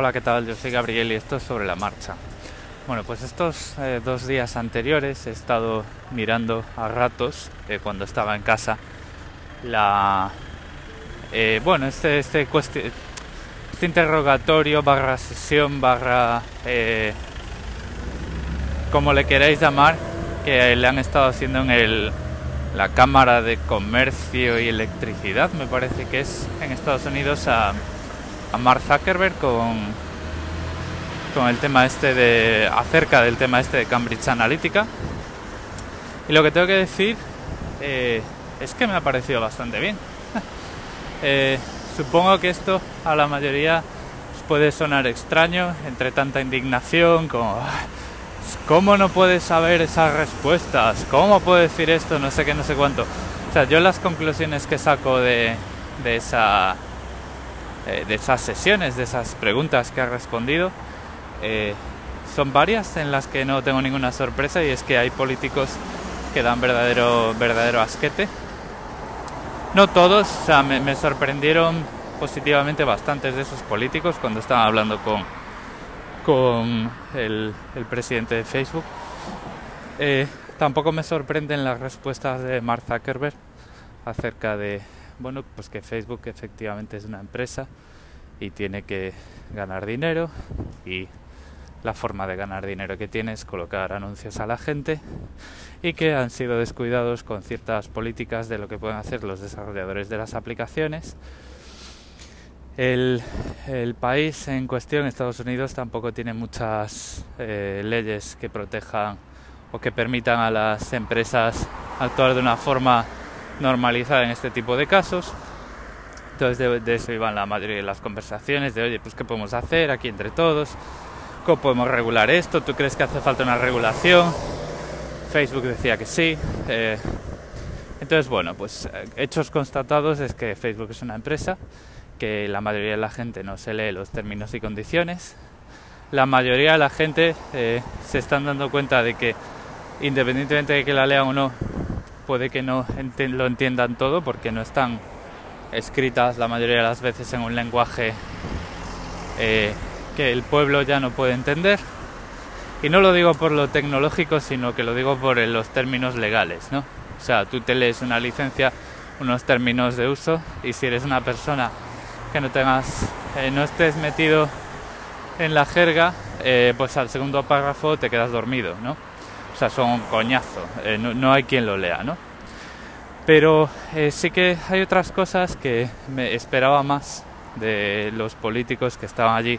Hola, ¿qué tal? Yo soy Gabriel y esto es sobre la marcha. Bueno, pues estos eh, dos días anteriores he estado mirando a ratos, eh, cuando estaba en casa, la... eh, bueno, este, este, cuesti- este interrogatorio barra sesión barra... como le queráis llamar, que le han estado haciendo en el, la Cámara de Comercio y Electricidad, me parece que es en Estados Unidos, a, a Mark Zuckerberg con, con el tema este de. acerca del tema este de Cambridge Analytica. Y lo que tengo que decir eh, es que me ha parecido bastante bien. Eh, supongo que esto a la mayoría puede sonar extraño, entre tanta indignación, como. "Ah, ¿Cómo no puedes saber esas respuestas? ¿Cómo puedo decir esto? No sé qué, no sé cuánto. O sea, yo las conclusiones que saco de, de esa eh, de esas sesiones, de esas preguntas que ha respondido, eh, son varias en las que no tengo ninguna sorpresa y es que hay políticos que dan verdadero verdadero asquete. No todos, o sea, me, me sorprendieron positivamente bastantes de esos políticos cuando estaban hablando con, con el, el presidente de Facebook. Eh, tampoco me sorprenden las respuestas de Mark Zuckerberg acerca de, bueno, pues que Facebook efectivamente es una empresa y tiene que ganar dinero y la forma de ganar dinero que tiene es colocar anuncios a la gente y que han sido descuidados con ciertas políticas de lo que pueden hacer los desarrolladores de las aplicaciones. El, país en cuestión, Estados Unidos, tampoco tiene muchas eh, leyes que protejan o que permitan a las empresas actuar de una forma normalizada en este tipo de casos. Entonces de, de, eso iban la mayoría de las conversaciones, de oye, pues qué podemos hacer aquí entre todos, cómo podemos regular esto, tú crees que hace falta una regulación, Facebook decía que sí. Eh, entonces, bueno, pues hechos constatados es que Facebook es una empresa, que la mayoría de la gente no se lee los términos y condiciones, la mayoría de la gente eh, se están dando cuenta de que independientemente de que la lean o no, puede que no lo entiendan todo porque no están escritas la mayoría de las veces en un lenguaje eh, que el pueblo ya no puede entender. Y no lo digo por lo tecnológico, sino que lo digo por los términos legales, ¿no? O sea, tú te lees una licencia, unos términos de uso, y si eres una persona que no tengas, eh, no estés metido en la jerga, eh, pues al segundo párrafo te quedas dormido, ¿no? O sea, son un coñazo, eh, no, no, hay quien lo lea, ¿no? Pero eh, sí que hay otras cosas que me esperaba más de los políticos que estaban allí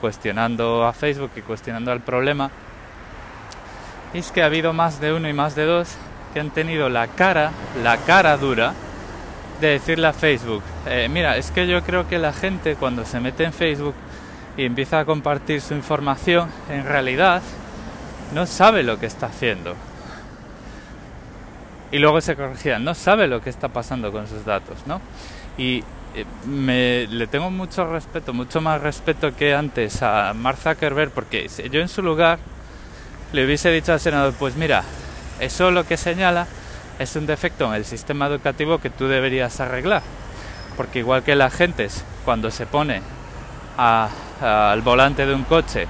cuestionando a Facebook y cuestionando al problema. Y es que ha habido más de uno y más de dos que han tenido la cara, la cara dura de decirle a Facebook, eh, mira, es que yo creo que la gente cuando se mete en Facebook y empieza a compartir su información, en realidad no sabe lo que está haciendo. Y luego se corregían, no sabe lo que está pasando con sus datos, ¿no? Y me, le tengo mucho respeto, mucho más respeto que antes a Mark Zuckerberg, porque yo en su lugar le hubiese dicho al senador, pues mira, eso lo que señala es un defecto en el sistema educativo que tú deberías arreglar. Porque igual que la gente cuando se pone al volante de un coche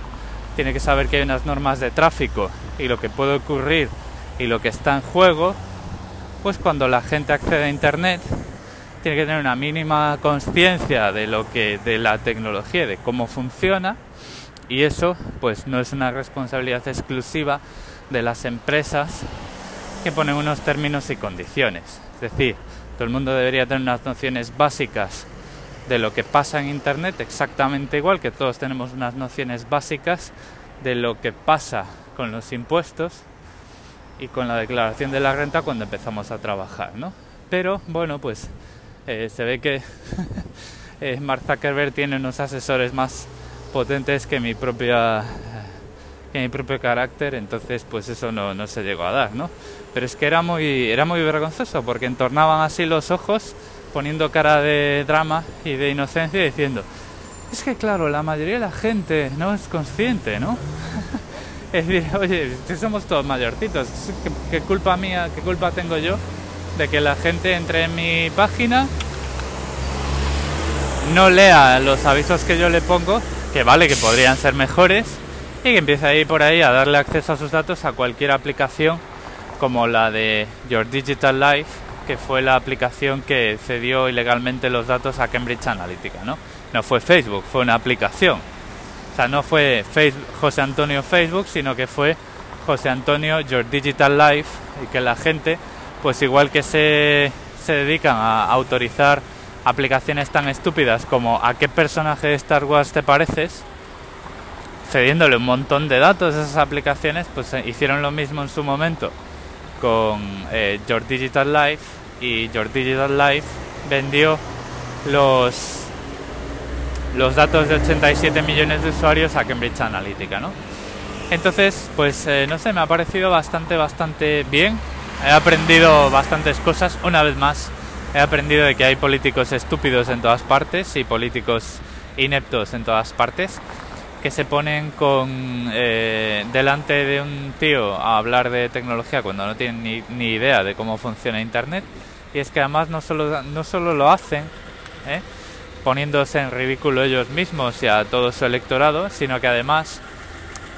tiene que saber que hay unas normas de tráfico y lo que puede ocurrir y lo que está en juego, pues cuando la gente accede a internet tiene que tener una mínima conciencia de lo que de la tecnología, de cómo funciona y eso pues no es una responsabilidad exclusiva de las empresas que ponen unos términos y condiciones. Es decir, todo el mundo debería tener unas nociones básicas de lo que pasa en Internet, exactamente igual que todos tenemos unas nociones básicas de lo que pasa con los impuestos y con la declaración de la renta cuando empezamos a trabajar, ¿no? Pero bueno, pues eh, se ve que eh, Mark Zuckerberg tiene unos asesores más potentes que mi propia que mi propio carácter, entonces pues eso no, no se llegó a dar, ¿no? Pero es que era muy, era muy vergonzoso porque entornaban así los ojos poniendo cara de drama y de inocencia diciendo, es que claro, la mayoría de la gente no es consciente, ¿no? es decir, oye, si somos todos mayorcitos, ¿qué, ¿qué, culpa mía, qué culpa tengo yo de que la gente entre en mi página, no lea los avisos que yo le pongo que vale, que podrían ser mejores y que empiece a ir por ahí a darle acceso a sus datos a cualquier aplicación como la de Your Digital Life, que fue la aplicación que cedió ilegalmente los datos a Cambridge Analytica, ¿no? No fue Facebook, fue una aplicación. O sea, no fue Facebook, José Antonio Facebook, sino que fue José Antonio Your Digital Life y que la gente, pues igual que se, se dedican a autorizar aplicaciones tan estúpidas como a qué personaje de Star Wars te pareces, cediéndole un montón de datos a esas aplicaciones, pues eh, hicieron lo mismo en su momento con eh, Your Digital Life y Your Digital Life vendió los los datos de 87 millones de usuarios a Cambridge Analytica, ¿no? Entonces, pues eh, no sé, me ha parecido bastante, bastante bien. He aprendido bastantes cosas. Una vez más, he aprendido de que hay políticos estúpidos en todas partes y políticos ineptos en todas partes que se ponen con eh, delante de un tío a hablar de tecnología cuando no tienen ni, ni, idea de cómo funciona Internet. Y es que además no solo, no solo lo hacen ¿eh? poniéndose en ridículo ellos mismos y a todo su electorado, sino que además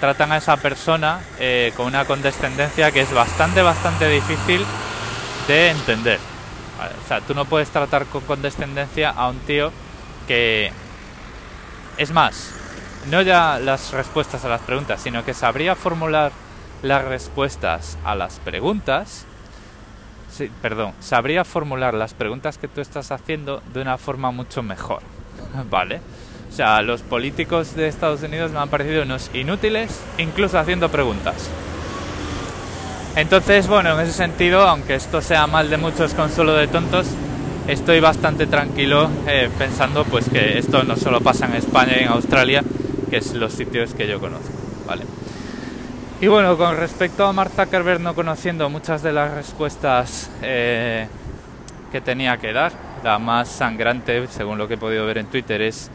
tratan a esa persona eh, con una condescendencia que es bastante, bastante difícil de entender. O sea, tú no puedes tratar con condescendencia a un tío que... Es más, no ya las respuestas a las preguntas, sino que sabría formular las respuestas a las preguntas. Sí, perdón, sabría formular las preguntas que tú estás haciendo de una forma mucho mejor. ¿Vale? O sea, los políticos de Estados Unidos me han parecido unos inútiles, incluso haciendo preguntas. Entonces, bueno, en ese sentido, aunque esto sea mal de muchos consuelo de tontos, estoy bastante tranquilo eh, pensando pues que esto no solo pasa en España y en Australia, que es los sitios que yo conozco, ¿vale? Y bueno, con respecto a Mark Zuckerberg no conociendo muchas de las respuestas eh, que tenía que dar, la más sangrante, según lo que he podido ver en Twitter, es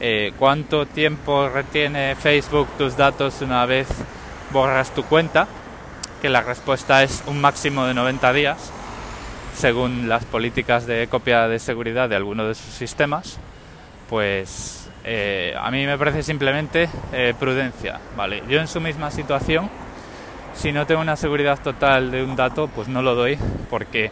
eh, cuánto tiempo retiene Facebook tus datos una vez borras tu cuenta, que la respuesta es un máximo de 90 días, según las políticas de copia de seguridad de alguno de sus sistemas, pues eh, a mí me parece simplemente eh, prudencia, ¿vale? Yo en su misma situación, si no tengo una seguridad total de un dato, pues no lo doy, porque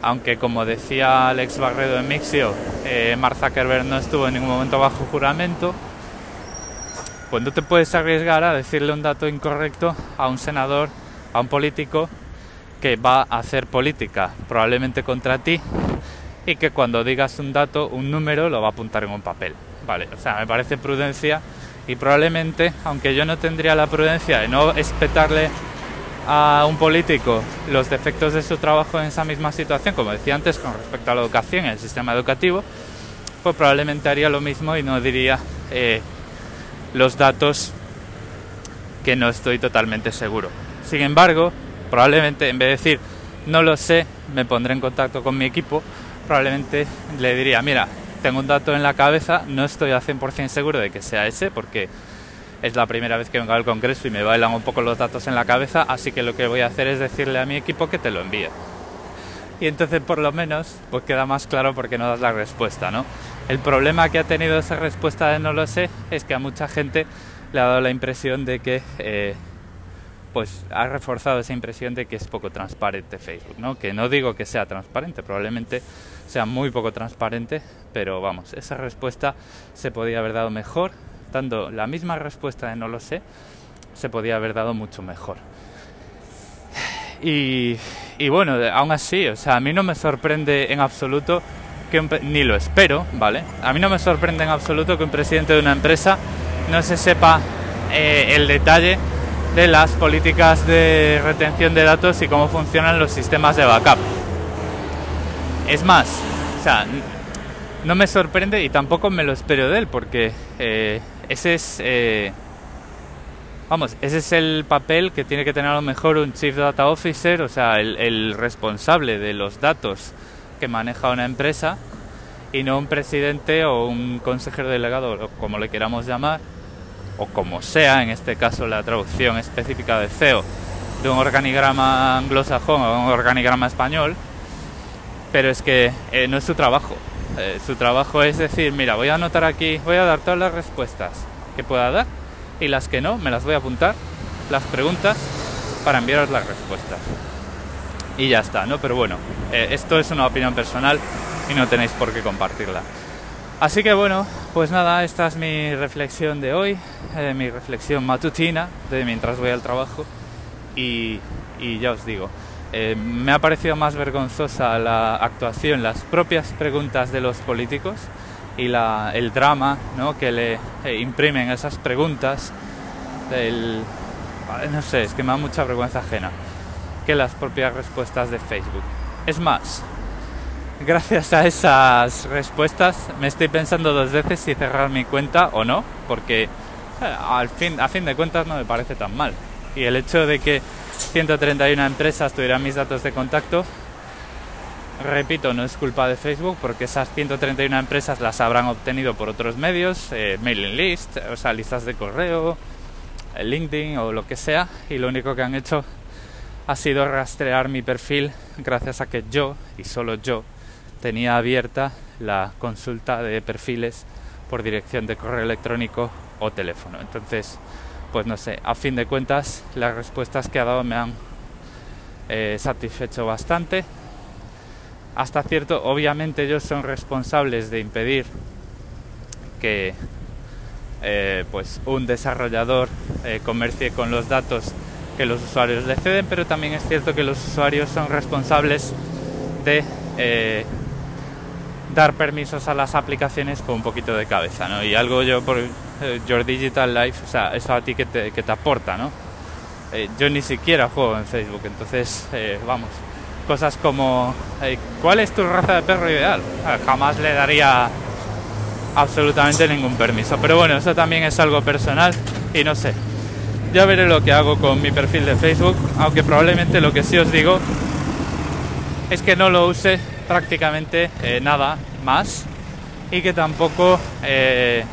aunque como decía Alex Barredo en Mixio, eh, Zuckerberg no estuvo en ningún momento bajo juramento, pues no te puedes arriesgar a decirle un dato incorrecto a un senador, a un político que va a hacer política, probablemente contra ti, y que cuando digas un dato, un número, lo va a apuntar en un papel. O sea, me parece prudencia y probablemente, aunque yo no tendría la prudencia de no espetarle a un político los defectos de su trabajo en esa misma situación, como decía antes, con respecto a la educación y el sistema educativo, pues probablemente haría lo mismo y no diría eh, los datos que no estoy totalmente seguro. Sin embargo, probablemente en vez de decir no lo sé, me pondré en contacto con mi equipo, probablemente le diría, mira, tengo un dato en la cabeza, no estoy al 100% seguro de que sea ese porque es la primera vez que vengo al Congreso y me bailan un poco los datos en la cabeza, así que lo que voy a hacer es decirle a mi equipo que te lo envíe. Y entonces por lo menos pues queda más claro por qué no das la respuesta, ¿no? El problema que ha tenido esa respuesta de no lo sé es que a mucha gente le ha dado la impresión de que eh, pues ha reforzado esa impresión de que es poco transparente Facebook, ¿no? Que no digo que sea transparente, probablemente sea muy poco transparente, pero vamos, esa respuesta se podía haber dado mejor, dando la misma respuesta de no lo sé, se podía haber dado mucho mejor. Y, bueno, aún así, o sea, a mí no me sorprende en absoluto que ni lo espero, ¿vale? A mí no me sorprende en absoluto que un presidente de una empresa no se sepa eh, el detalle de las políticas de retención de datos y cómo funcionan los sistemas de backup. Es más, o sea, no me sorprende y tampoco me lo espero de él porque eh, ese es, eh, vamos, ese es el papel que tiene que tener a lo mejor un Chief Data Officer, o sea, el, el responsable de los datos que maneja una empresa y no un presidente o un consejero delegado, como le queramos llamar, o como sea, en este caso la traducción específica de CEO, de un organigrama anglosajón a un organigrama español, pero es que eh, no es su trabajo. Eh, su trabajo es decir, mira, voy a anotar aquí, voy a dar todas las respuestas que pueda dar y las que no me las voy a apuntar, las preguntas, para enviaros las respuestas. Y ya está, ¿no? Pero bueno, eh, esto es una opinión personal y no tenéis por qué compartirla. Así que bueno, pues nada, esta es mi reflexión de hoy, eh, mi reflexión matutina de mientras voy al trabajo y, ya os digo, eh, me ha parecido más vergonzosa la actuación, las propias preguntas de los políticos y el drama ¿no? que le eh, imprimen esas preguntas, el, no sé, es que me da mucha vergüenza ajena, que las propias respuestas de Facebook. Es más, gracias a esas respuestas me estoy pensando dos veces si cerrar mi cuenta o no, porque al fin, a fin de cuentas no me parece tan mal. Y el hecho de que 131 empresas tuvieran mis datos de contacto, repito, no es culpa de Facebook porque esas 131 empresas las habrán obtenido por otros medios, eh, mailing list, o sea, listas de correo, eh, LinkedIn o lo que sea, y lo único que han hecho ha sido rastrear mi perfil gracias a que yo, y solo yo, tenía abierta la consulta de perfiles por dirección de correo electrónico o teléfono. Entonces, pues no sé, a fin de cuentas las respuestas que ha dado me han eh, satisfecho bastante. Hasta cierto, obviamente ellos son responsables de impedir que eh, pues un desarrollador eh, comercie con los datos que los usuarios le ceden, pero también es cierto que los usuarios son responsables de dar permisos a las aplicaciones con un poquito de cabeza, ¿no? Y algo yo por eh, Your Digital Life, o sea, eso a ti que te, que te aporta, ¿no? Eh, yo ni siquiera juego en Facebook, entonces, eh, vamos, cosas como, ¿cuál es tu raza de perro ideal? Jamás le daría absolutamente ningún permiso, pero bueno, eso también es algo personal y no sé. Ya veré lo que hago con mi perfil de Facebook, aunque probablemente lo que sí os digo es que no lo use prácticamente eh, nada más. Y que tampoco eh,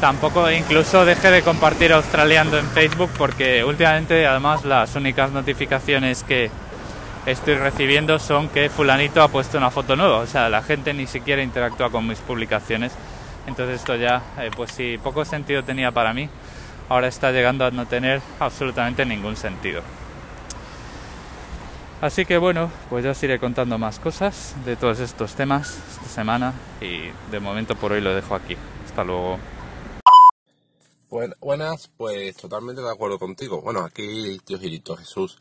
tampoco incluso deje de compartir australiando en Facebook porque últimamente además las únicas notificaciones que estoy recibiendo son que fulanito ha puesto una foto nueva. O sea la gente ni siquiera interactúa con mis publicaciones. Entonces esto ya eh, pues si poco sentido tenía para mí. Ahora está llegando a no tener absolutamente ningún sentido Así que bueno, pues ya os iré contando más cosas de todos estos temas esta semana y de momento por hoy lo dejo aquí. Hasta luego. buenas, pues totalmente de acuerdo contigo. Bueno, aquí tío Gilito Jesús.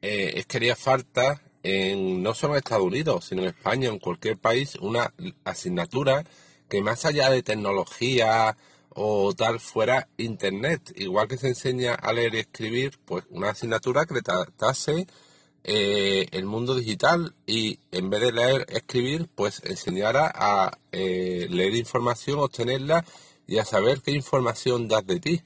Eh, es que haría falta en no solo en Estados Unidos, sino en España, en cualquier país, una asignatura que más allá de tecnología o tal fuera Internet. Igual que se enseña a leer y escribir, pues una asignatura que le tratase eh, el mundo digital y en vez de leer, escribir, pues enseñara a eh, leer información, obtenerla y a saber qué información das de ti.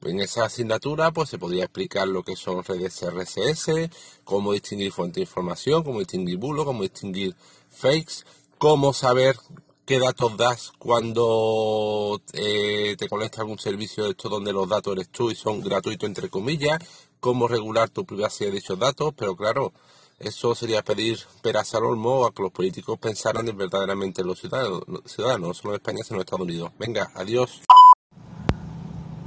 En esa asignatura pues se podría explicar lo que son redes RSS, cómo distinguir fuente de información, cómo distinguir bulo, cómo distinguir fakes, cómo saber qué datos das cuando eh, te conectas a algún servicio de esto donde los datos eres tú y son gratuitos entre comillas, cómo regular tu privacidad de dichos datos, pero claro, eso sería pedir peras al olmo a que los políticos pensaran verdaderamente en los ciudadanos, no en España, sino en Estados Unidos. Venga, adiós.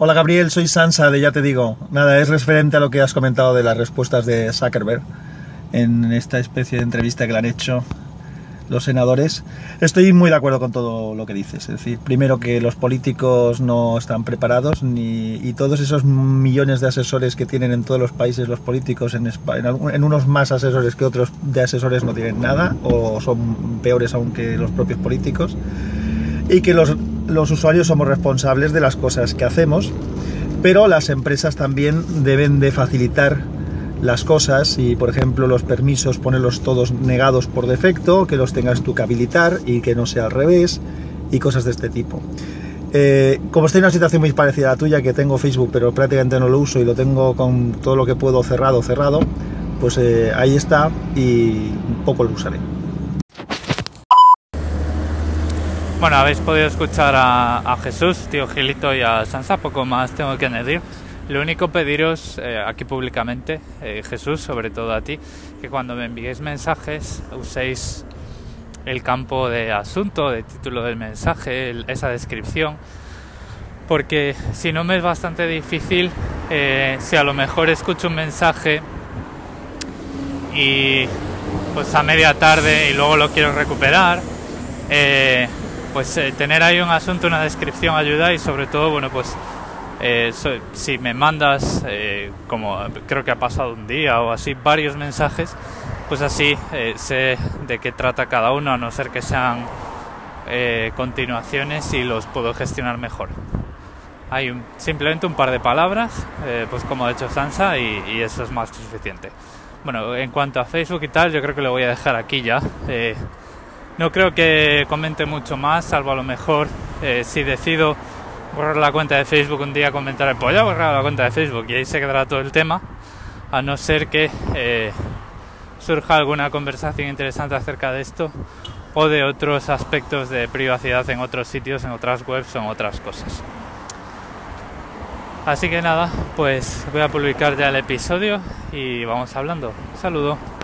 Hola Gabriel, soy Sansa de Ya Te Digo. Nada, es referente a lo que has comentado de las respuestas de Zuckerberg en esta especie de entrevista que le han hecho los senadores. Estoy muy de acuerdo con todo lo que dices. Es decir, primero que los políticos no están preparados ni, y todos esos millones de asesores que tienen en todos los países los políticos, en, en, unos más asesores que otros de asesores no tienen nada o son peores aún que los propios políticos. Y que los, los usuarios somos responsables de las cosas que hacemos, pero las empresas también deben de facilitar las cosas y, por ejemplo, los permisos ponerlos todos negados por defecto, que los tengas tú que habilitar y que no sea al revés y cosas de este tipo. Eh, como estoy en una situación muy parecida a la tuya, que tengo Facebook pero prácticamente no lo uso y lo tengo con todo lo que puedo cerrado, cerrado, pues eh, ahí está y poco lo usaré. Bueno, habéis podido escuchar a, a Jesús, tío Gilito y a Sansa, poco más tengo que añadir. Lo único pediros eh, aquí públicamente, eh, Jesús, sobre todo a ti, que cuando me enviéis mensajes uséis el campo de asunto, de título del mensaje, esa descripción, porque si no me es bastante difícil, eh, si a lo mejor escucho un mensaje y pues a media tarde y luego lo quiero recuperar, pues tener ahí un asunto, una descripción ayuda y sobre todo, bueno, pues si me mandas, como creo que ha pasado un día o así, varios mensajes, pues así sé de qué trata cada uno, a no ser que sean continuaciones y los puedo gestionar mejor hay simplemente un par de palabras, eh, pues como ha hecho Sansa, y, eso es más que suficiente. Bueno, en cuanto a Facebook y tal, yo creo que lo voy a dejar aquí ya. Eh, no creo que comente mucho más, salvo a lo mejor eh, si decido borrar la cuenta de Facebook un día comentaré, pues ya borrar la cuenta de Facebook y ahí se quedará todo el tema, a no ser que surja alguna conversación interesante acerca de esto o de otros aspectos de privacidad en otros sitios, en otras webs o en otras cosas. Así que nada, pues voy a publicar ya el episodio y vamos hablando. Saludo.